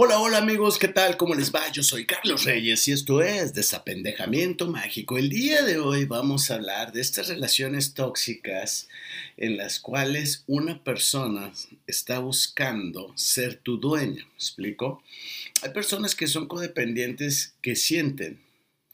Hola, hola amigos, ¿qué tal? ¿Cómo les va? Yo soy Carlos Reyes y esto es Desapendejamiento Mágico. El día de hoy vamos a hablar de estas relaciones tóxicas en las cuales una persona está buscando ser tu dueño. ¿Me explico? Hay personas que son codependientes que sienten,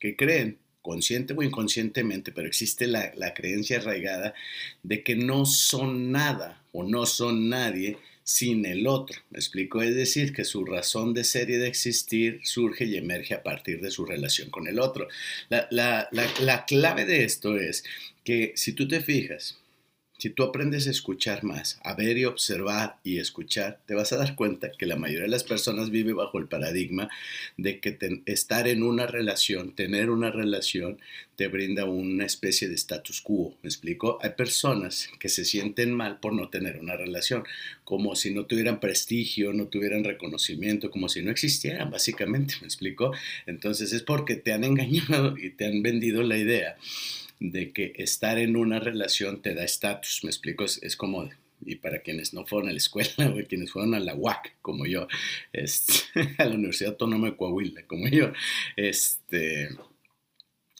que creen, consciente o inconscientemente, pero existe la, la creencia arraigada de que no son nada o no son nadie sin el otro. ¿Me explico? Es decir, que su razón de ser y de existir surge y emerge a partir de su relación con el otro. La, la, la, la clave de esto es que si tú te fijas, si tú aprendes a escuchar más, a ver y observar y escuchar, te vas a dar cuenta que la mayoría de las personas vive bajo el paradigma de que estar en una relación, tener una relación, te brinda una especie de status quo. ¿Me explico? Hay personas que se sienten mal por no tener una relación, como si no tuvieran prestigio, no tuvieran reconocimiento, como si no existieran, básicamente. ¿Me explico? Entonces es porque te han engañado y te han vendido la idea de que estar en una relación te da estatus, me explico, es, como, y para quienes no fueron a la escuela, o quienes fueron a la UAC, como yo, este, a la Universidad Autónoma de Coahuila, como yo, este,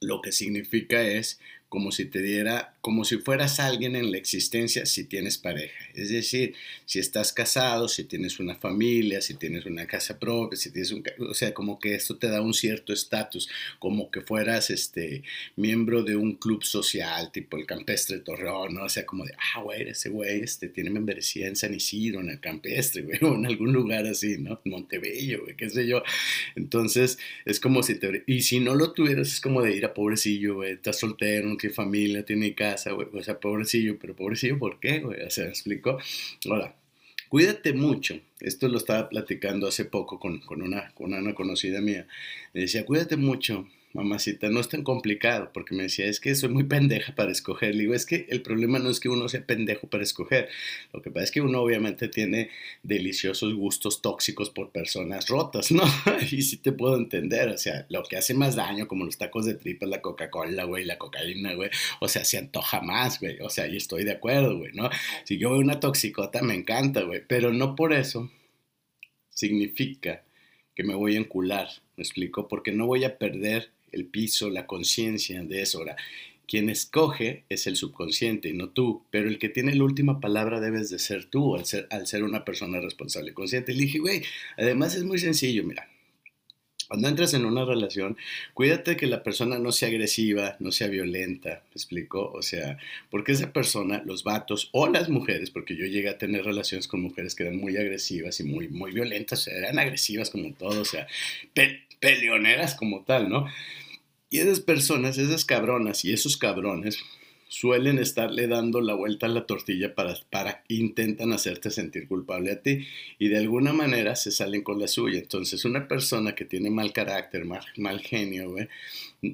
lo que significa es como si te diera, como si fueras alguien en la existencia si tienes pareja. Es decir, si estás casado, si tienes una familia, si tienes una casa propia, si tienes un, o sea, como que esto te da un cierto estatus, como que fueras este miembro de un club social, tipo el Campestre Torreón, ¿no? O sea, como de, ah, güey, ese güey este, tiene membresía en San Isidro, en el Campestre, güey, o en algún lugar así, ¿no? Montebello, güey, qué sé yo. Entonces, es como si te, y si no lo tuvieras, es como de ir a pobrecillo, güey, estás soltero, familia, tiene casa, güey. O sea, pobrecillo, pero pobrecillo, ¿por qué, güey? O sea, ¿me explico? Ahora, cuídate mucho. Esto lo estaba platicando hace poco con, con, una, con una conocida mía. Me decía, cuídate mucho mamacita, no es tan complicado, porque me decía, es que soy muy pendeja para escoger. Le digo, es que el problema no es que uno sea pendejo para escoger, lo que pasa es que uno obviamente tiene deliciosos gustos tóxicos por personas rotas, ¿no? y sí te puedo entender, o sea, lo que hace más daño, como los tacos de tripa, la Coca-Cola, güey, la cocaína, güey, o sea, se antoja más, güey, o sea, y estoy de acuerdo, güey, ¿no? Si yo veo una toxicota, me encanta, güey, pero no por eso significa que me voy a encular, ¿me explico? Porque no voy a perder el piso, la conciencia de eso. Ahora, quien escoge es el subconsciente y no tú, pero el que tiene la última palabra debes de ser tú al ser, una persona responsable y consciente. Le dije, güey, además es muy sencillo, mira, cuando entras en una relación, cuídate que la persona no sea agresiva, no sea violenta, ¿me explico? O sea, porque esa persona, los vatos o las mujeres, porque yo llegué a tener relaciones con mujeres que eran muy agresivas y muy, muy violentas, eran agresivas como todo, o sea, peleoneras como tal, ¿no? Y esas personas, esas cabronas y esos cabrones suelen estarle dando la vuelta a la tortilla para, para intentan hacerte sentir culpable a ti y de alguna manera se salen con la suya. Entonces, una persona que tiene mal carácter, mal, mal genio, güey,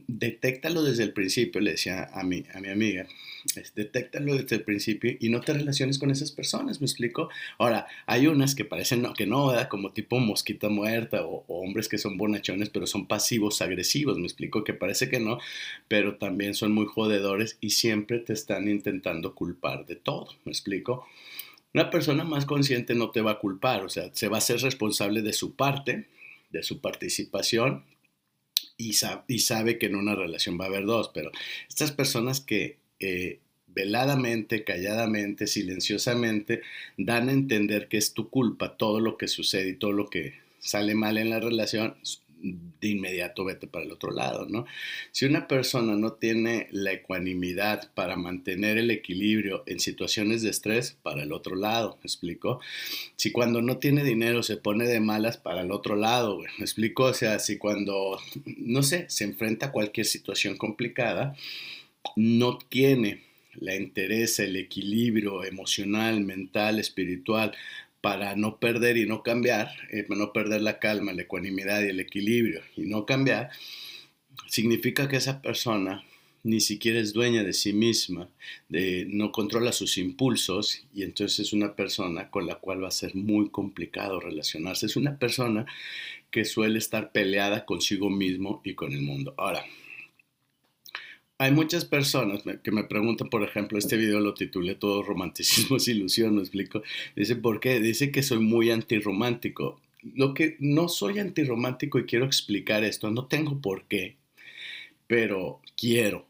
detéctalo desde el principio, le decía a mi, a mi amiga, detéctalo desde el principio y no te relaciones con esas personas, ¿me explico? Ahora, hay unas que parecen no, que no, ¿verdad? como tipo mosquita muerta o, hombres que son bonachones, pero son pasivos agresivos, ¿me explico? Que parece que no, pero también son muy jodedores y siempre te están intentando culpar de todo, ¿me explico? Una persona más consciente no te va a culpar, o sea, se va a ser responsable de su parte, de su participación, y, sabe que en una relación va a haber dos, pero estas personas que eh, veladamente, calladamente, silenciosamente, dan a entender que es tu culpa todo lo que sucede y todo lo que sale mal en la relación, de inmediato vete para el otro lado, ¿no? Si una persona no tiene la ecuanimidad para mantener el equilibrio en situaciones de estrés, para el otro lado, ¿me explico? Si cuando no tiene dinero se pone de malas para el otro lado, ¿me explico? O sea, si cuando, no sé, se enfrenta a cualquier situación complicada, no tiene la interés, el equilibrio emocional, mental, espiritual para no perder y no cambiar, eh, no perder la calma, la ecuanimidad y el equilibrio y no cambiar, significa que esa persona ni siquiera es dueña de sí misma, de, no controla sus impulsos y entonces es una persona con la cual va a ser muy complicado relacionarse. Es una persona que suele estar peleada consigo mismo y con el mundo. Ahora, hay muchas personas que me preguntan, por ejemplo, este video lo titulé Todo romanticismo es ilusión, ¿me explico? Dice, ¿por qué? Dice que soy muy antirromántico. lo que no soy antirromántico y quiero explicar esto, no tengo por qué, pero quiero,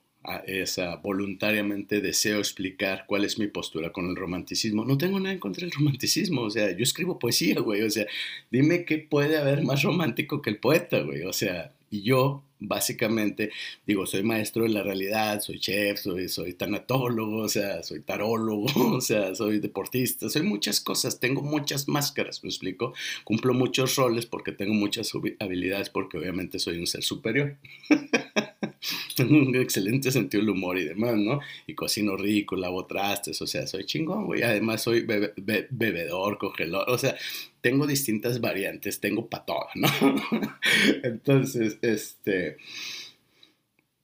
esa, voluntariamente deseo explicar cuál es mi postura con el romanticismo. No tengo nada en contra del romanticismo, o sea, yo escribo poesía, güey, o sea, dime qué puede haber más romántico que el poeta, güey, o sea, y yo básicamente, digo, soy maestro de la realidad, soy chef, soy, soy tanatólogo, o sea, soy tarólogo, o sea, soy deportista, soy muchas cosas, tengo muchas máscaras, me explico, cumplo muchos roles porque tengo muchas habilidades, porque obviamente soy un ser superior. tengo un excelente sentido del humor y demás, ¿no? Y cocino rico, lavo trastes, o sea, soy chingón, güey. Además, soy bebedor, congelador, o sea, tengo distintas variantes, tengo para todo, ¿no? Entonces, este.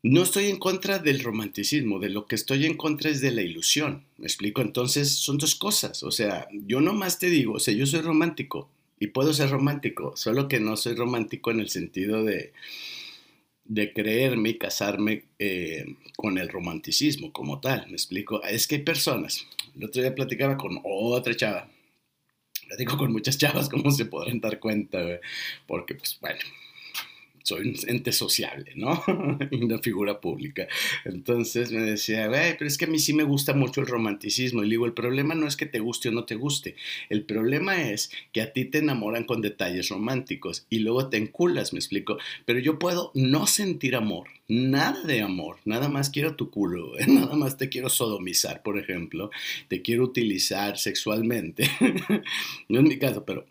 No estoy en contra del romanticismo, de lo que estoy en contra es de la ilusión. ¿Me explico? Entonces son dos cosas. O sea, yo nomás te digo, o sea, yo soy romántico y puedo ser romántico, solo que no soy romántico en el sentido de, de creerme y casarme eh, con el romanticismo como tal. ¿Me explico? Es que hay personas. El otro día platicaba con otra chava digo con muchas chavas, como se podrán dar cuenta, porque pues bueno, soy un ente sociable, ¿no? y una figura pública. Entonces me decía, pero es que a mí sí me gusta mucho el romanticismo. Y le digo, el problema no es que te guste o no te guste. El problema es que a ti te enamoran con detalles románticos y luego te enculas, me explico. Pero yo puedo no sentir amor, nada de amor, nada más quiero tu culo, nada más te quiero sodomizar, por ejemplo, te quiero utilizar sexualmente. no es mi caso, pero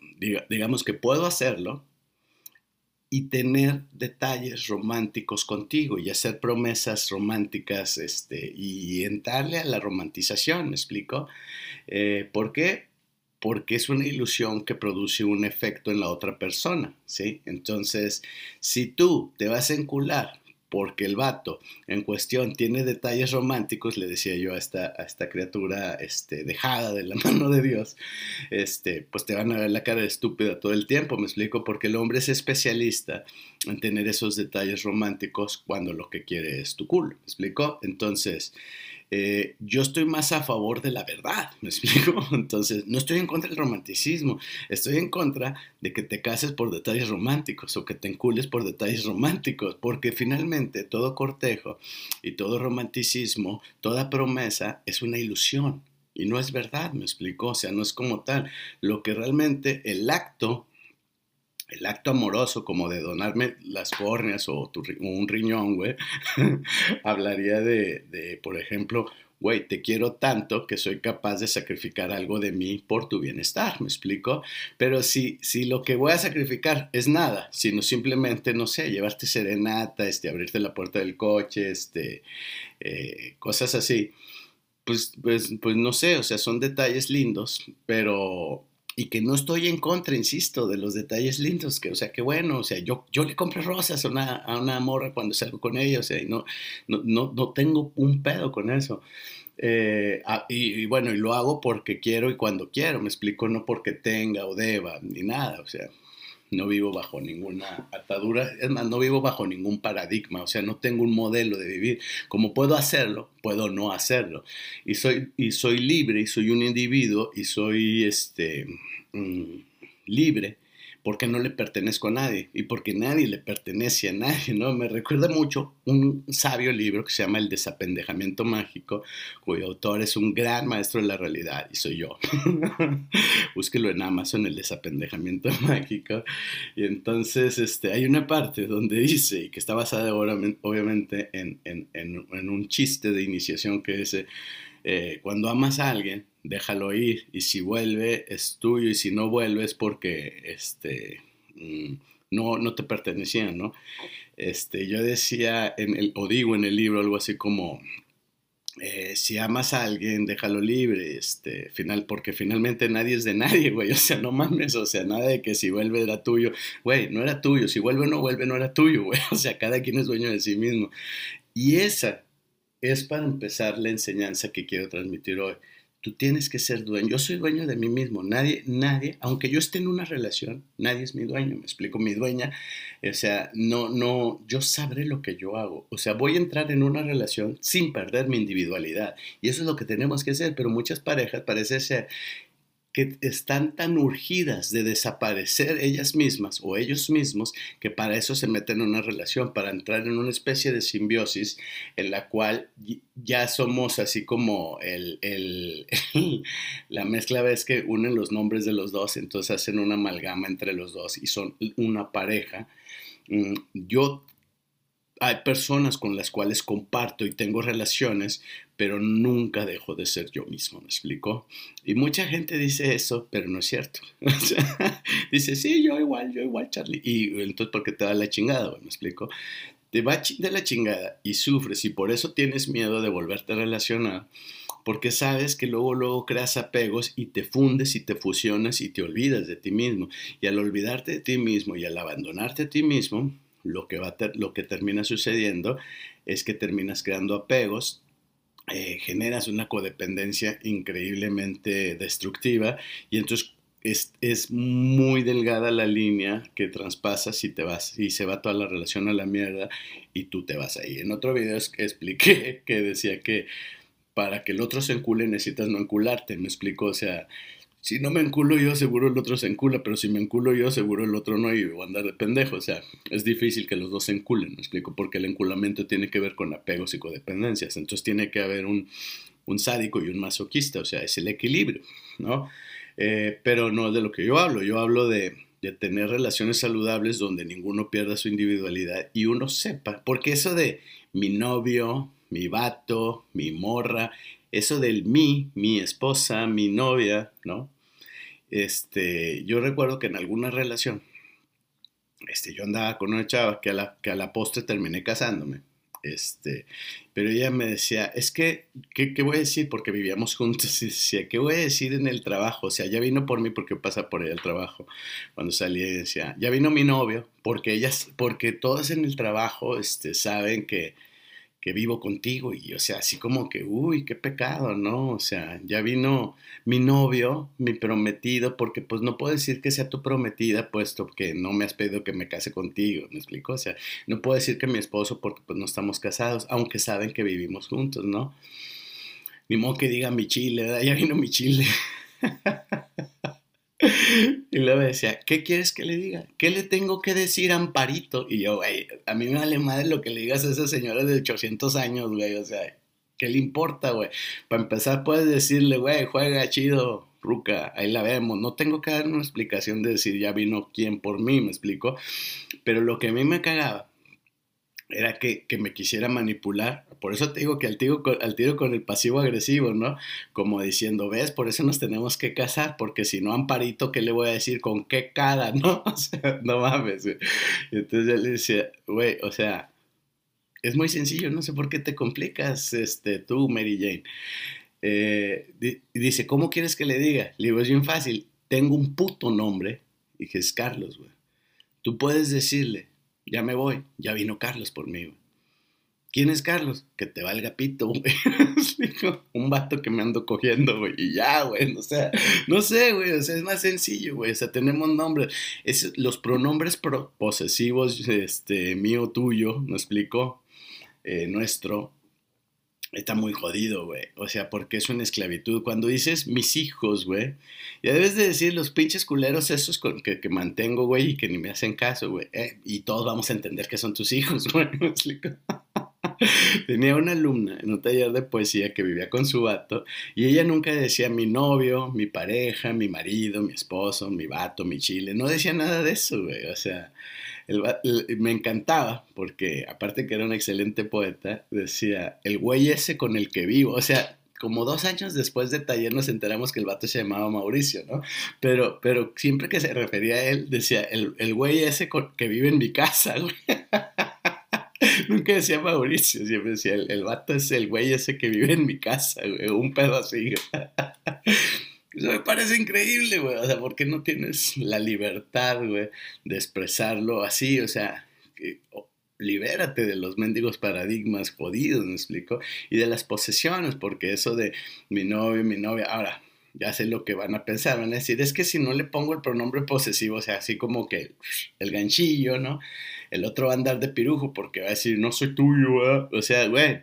digamos que puedo hacerlo y tener detalles románticos contigo y hacer promesas románticas este, y entrarle a la romantización, ¿me explico? Eh, ¿Por qué? Porque es una ilusión que produce un efecto en la otra persona, ¿sí? Entonces, si tú te vas a encular porque el vato en cuestión tiene detalles románticos, le decía yo a esta, a esta criatura este, dejada de la mano de Dios, este, pues te van a ver la cara de estúpida todo el tiempo, me explico, porque el hombre es especialista en tener esos detalles románticos cuando lo que quiere es tu culo, ¿me explico? Entonces, eh, yo estoy más a favor de la verdad, ¿me explico? Entonces, no estoy en contra del romanticismo, estoy en contra de que te cases por detalles románticos o que te encules por detalles románticos, porque finalmente todo cortejo y todo romanticismo, toda promesa es una ilusión y no es verdad, me explico, o sea, no es como tal. Lo que realmente el acto el acto amoroso como de donarme las córneas o, un riñón, güey, hablaría de, por ejemplo, güey, te quiero tanto que soy capaz de sacrificar algo de mí por tu bienestar, ¿me explico? Pero si, si lo que voy a sacrificar es nada, sino simplemente, no sé, llevarte serenata, este, abrirte la puerta del coche, este, eh, cosas así, pues, pues, pues no sé, o sea, son detalles lindos, pero y que no estoy en contra, insisto, de los detalles lindos, que, o sea, que bueno, o sea, yo, yo le compro rosas a una, a una morra cuando salgo con ella, o sea, y no, no, no, no tengo un pedo con eso. Eh, ah, y, y, bueno, y lo hago porque quiero y cuando quiero, me explico, no porque tenga o deba, ni nada, o sea, no vivo bajo ninguna atadura, es más, no vivo bajo ningún paradigma, o sea, no tengo un modelo de vivir. Como puedo hacerlo, puedo no hacerlo. Y soy, y soy libre, y soy un individuo, y soy este, mm, libre porque no le pertenezco a nadie y porque nadie le pertenece a nadie, ¿no? Me recuerda mucho un sabio libro que se llama El desapendejamiento mágico, cuyo autor es un gran maestro de la realidad y soy yo. Búsquelo en Amazon, El desapendejamiento mágico. Y entonces este, hay una parte donde dice, y que está basada obviamente en, en, en, un chiste de iniciación que dice, eh, cuando amas a alguien, déjalo ir y si vuelve es tuyo y si no vuelve es porque este, mm, no, no te pertenecían, ¿no? Este, yo decía, en el, o digo en el libro algo así como, eh, si amas a alguien, déjalo libre, este, final, porque finalmente nadie es de nadie, güey, o sea, no mames, o sea, nada de que si vuelve era tuyo, güey, no era tuyo, si vuelve o no vuelve no era tuyo, güey, o sea, cada quien es dueño de sí mismo. Y esa es para empezar la enseñanza que quiero transmitir hoy. Tú tienes que ser dueño. Yo soy dueño de mí mismo. Nadie, nadie, aunque yo esté en una relación, nadie es mi dueño. Me explico, mi dueña. O sea, no, no, yo sabré lo que yo hago. O sea, voy a entrar en una relación sin perder mi individualidad. Y eso es lo que tenemos que hacer. Pero muchas parejas parece ser que están tan urgidas de desaparecer ellas mismas o ellos mismos que para eso se meten en una relación, para entrar en una especie de simbiosis en la cual ya somos así como el, el, la mezcla ves que unen los nombres de los dos, entonces hacen una amalgama entre los dos y son una pareja. Mm, yo hay personas con las cuales comparto y tengo relaciones, pero nunca dejo de ser yo mismo, ¿me explico? Y mucha gente dice eso, pero no es cierto. dice, sí, yo igual, yo igual, Charlie. Y entonces, ¿por qué te da la chingada, ¿me explico? Te va de la chingada y sufres y por eso tienes miedo de volverte a relacionar, porque sabes que luego, luego creas apegos y te fundes y te fusionas y te olvidas de ti mismo. Y al olvidarte de ti mismo y al abandonarte a ti mismo, lo que, va lo que termina sucediendo es que terminas creando apegos, eh, generas una codependencia increíblemente destructiva y entonces es, es, muy delgada la línea que traspasas y te vas y se va toda la relación a la mierda y tú te vas ahí. En otro video expliqué que decía que para que el otro se encule necesitas no encularte, me explico, o sea, si no me enculo yo, seguro el otro se encula, pero si me enculo yo, seguro el otro no y voy a andar de pendejo. O sea, es difícil que los dos se enculen, me explico, porque el enculamiento tiene que ver con apegos y codependencias. Entonces tiene que haber un, un sádico y un masoquista, o sea, es el equilibrio, ¿no? Eh, pero no es de lo que yo hablo, yo hablo de, de tener relaciones saludables donde ninguno pierda su individualidad y uno sepa, porque eso de mi novio, mi vato, mi morra, eso del mi, mi esposa, mi novia, ¿no? Este, yo recuerdo que en alguna relación, este, yo andaba con una chava que a la, que a la postre terminé casándome. Este, pero ella me decía, es que, ¿qué, ¿qué, voy a decir? Porque vivíamos juntos y decía, ¿qué voy a decir en el trabajo? O sea, ya vino por mí porque pasa por ella el trabajo. Cuando salí decía, ya vino mi novio, porque ellas, porque todos en el trabajo este, saben que, que vivo contigo y o sea, así como que, uy, qué pecado, ¿no? O sea, ya vino mi novio, mi prometido, porque pues no puedo decir que sea tu prometida, puesto que no me has pedido que me case contigo, ¿me explico? O sea, no puedo decir que mi esposo porque pues no estamos casados, aunque saben que vivimos juntos, ¿no? Ni modo que diga mi chile, ¿verdad? Ya vino mi chile. Y luego decía, ¿qué quieres que le diga? ¿Qué le tengo que decir a Amparito? Y yo, güey, a mí me vale madre lo que le digas a esa señora de 800 años, güey, o sea, ¿qué le importa, güey? Para empezar, puedes decirle, güey, juega chido, Ruca, ahí la vemos. No tengo que dar una explicación de decir ya vino quién por mí, me explico. Pero lo que a mí me cagaba era que, que me quisiera manipular por eso te digo que al tiro, con el pasivo agresivo, ¿no? Como diciendo, ves, por eso nos tenemos que casar, porque si no, Amparito, ¿qué le voy a decir? ¿Con qué cara, no? No mames. Y entonces le decía, güey, o sea, es muy sencillo, no sé por qué te complicas, este, tú, Mary Jane. Eh, dice, ¿cómo quieres que le diga? Le digo, es bien fácil, tengo un puto nombre, y que es Carlos, güey. Tú puedes decirle, ya me voy, ya vino Carlos por mí, ¿Quién es Carlos? Que te valga pito, güey. un vato que me ando cogiendo, güey. Y ya, güey. O sea, no sé, güey. O sea, es más sencillo, güey. O sea, tenemos nombres. Es, los pronombres posesivos, este, mío, tuyo, ¿me explico? Eh, nuestro, está muy jodido, güey. O sea, porque es una esclavitud. Cuando dices mis hijos, güey, ya debes de decir los pinches culeros esos que, que mantengo, güey, y que ni me hacen caso, güey. Eh, y todos vamos a entender que son tus hijos, güey. Tenía una alumna en un taller de poesía que vivía con su vato y ella nunca decía mi novio, mi pareja, mi marido, mi esposo, mi vato, mi chile. No decía nada de eso, güey. O sea, me encantaba porque aparte que era un excelente poeta, decía el güey ese con el que vivo. O sea, como dos años después de taller nos enteramos que el vato se llamaba Mauricio, ¿no? Pero, pero siempre que se refería a él, decía, el, el güey ese que vive en mi casa, güey. Nunca decía Mauricio, siempre decía, el, el, vato es el güey ese que vive en mi casa, güey, un pedo así. Eso me parece increíble, güey. O sea, ¿por qué no tienes la libertad, güey, de expresarlo así? O sea, libérate de los mendigos paradigmas jodidos, ¿me explico? Y de las posesiones, porque eso de mi novio, mi novia, ahora, ya sé lo que van a pensar, van a decir, es que si no le pongo el pronombre posesivo, o sea, así como que el ganchillo, ¿no? El otro va a andar de pirujo porque va a decir, no soy tuyo, O sea, güey,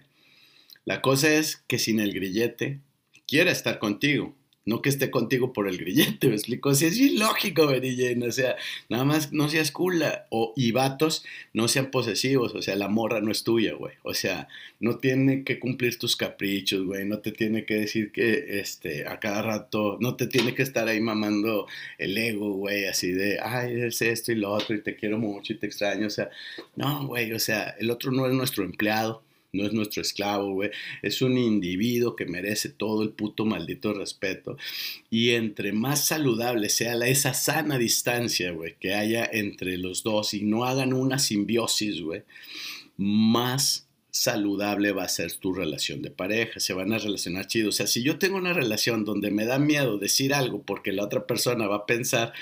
la cosa es que sin el grillete quiera estar contigo. No que esté contigo por el grillete, me explico. O sea, es ilógico, Jane. O sea, nada más no seas cula. O, y vatos, no sean posesivos. O sea, la morra no es tuya, güey. O sea, no tiene que cumplir tus caprichos, güey. No te tiene que decir que este, a cada rato, no te tiene que estar ahí mamando el ego, güey. Así de, ay, es esto y lo otro, y te quiero mucho y te extraño. O sea, no, güey. O sea, el otro no es nuestro empleado no es nuestro esclavo, güey. Es un individuo que merece todo el puto maldito respeto. Y entre más saludable sea la, esa sana distancia, güey, que haya entre los dos y no hagan una simbiosis, güey, más saludable va a ser tu relación de pareja, se van a relacionar chido. O sea, si yo tengo una relación donde me da miedo decir algo porque la otra persona va a pensar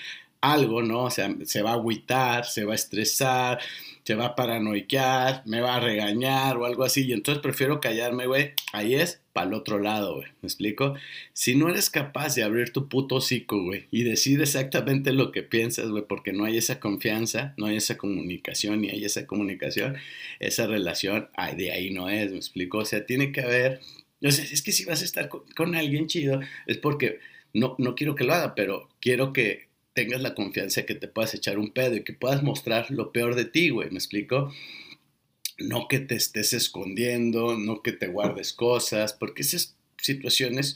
algo, ¿no? O sea, se va a agüitar, se va a estresar, se va a paranoiquear, me va a regañar o algo así. Y entonces prefiero callarme, güey. Ahí es para el otro lado, güey. ¿Me explico? Si no eres capaz de abrir tu puto hocico, güey, y decir exactamente lo que piensas, güey, porque no hay esa confianza, no hay esa comunicación, ni hay esa comunicación, esa relación, ay, de ahí no es, ¿me explico? O sea, tiene que haber. O sea, es que si vas a estar con, con alguien chido, es porque no, no quiero que lo haga, pero quiero que tengas la confianza de que te puedas echar un pedo y que puedas mostrar lo peor de ti, güey, ¿me explico? No que te estés escondiendo, no que te guardes cosas, porque esas situaciones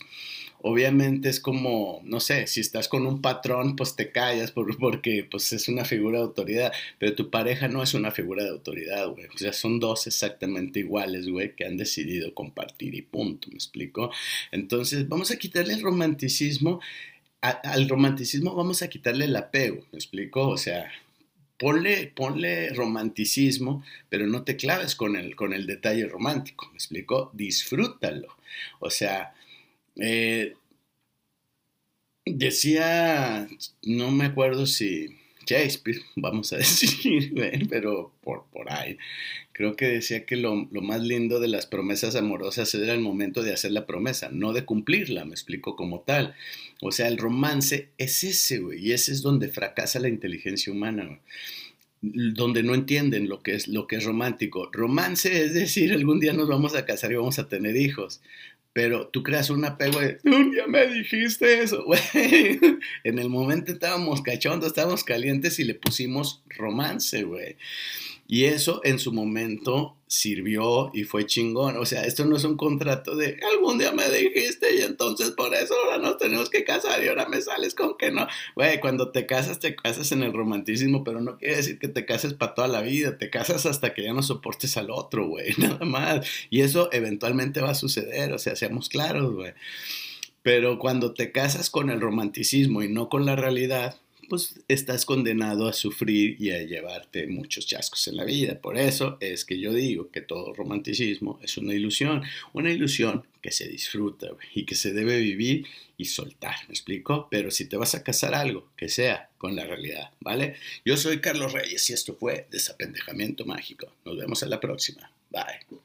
obviamente es como, no sé, si estás con un patrón, pues te callas porque pues es una figura de autoridad, pero tu pareja no es una figura de autoridad, güey. O sea, son dos exactamente iguales, güey, que han decidido compartir y punto, ¿me explico? Entonces, vamos a quitarle el romanticismo al romanticismo vamos a quitarle el apego, ¿me explico? O sea, ponle, ponle romanticismo, pero no te claves con el, con el detalle romántico, ¿me explico? Disfrútalo. O sea, eh, decía, no me acuerdo si Shakespeare, vamos a decir, pero por, por ahí. Creo que decía que lo, lo, más lindo de las promesas amorosas era el momento de hacer la promesa, no de cumplirla, me explico como tal. O sea, el romance es ese, güey, y ese es donde fracasa la inteligencia humana, donde no entienden lo que es lo que es romántico. Romance es decir, algún día nos vamos a casar y vamos a tener hijos pero tú creas un apego de, un día me dijiste eso, güey. En el momento estábamos cachondos, estábamos calientes y le pusimos romance, güey. Y eso en su momento sirvió y fue chingón. O sea, esto no es un contrato de algún día me dijiste y entonces por eso ahora nos tenemos que casar y ahora me sales con que no. Güey, cuando te casas, te casas en el romanticismo, pero no quiere decir que te cases para toda la vida. Te casas hasta que ya no soportes al otro, güey, nada más. Y eso eventualmente va a suceder, o sea, seamos claros, güey. Pero cuando te casas con el romanticismo y no con la realidad, pues estás condenado a sufrir y a llevarte muchos chascos en la vida. Por eso es que yo digo que todo romanticismo es una ilusión, una ilusión que se disfruta y que se debe vivir y soltar, ¿me explico? Pero si te vas a casar algo, que sea con la realidad, ¿vale? Yo soy Carlos Reyes y esto fue Desapendejamiento Mágico. Nos vemos en la próxima. Bye.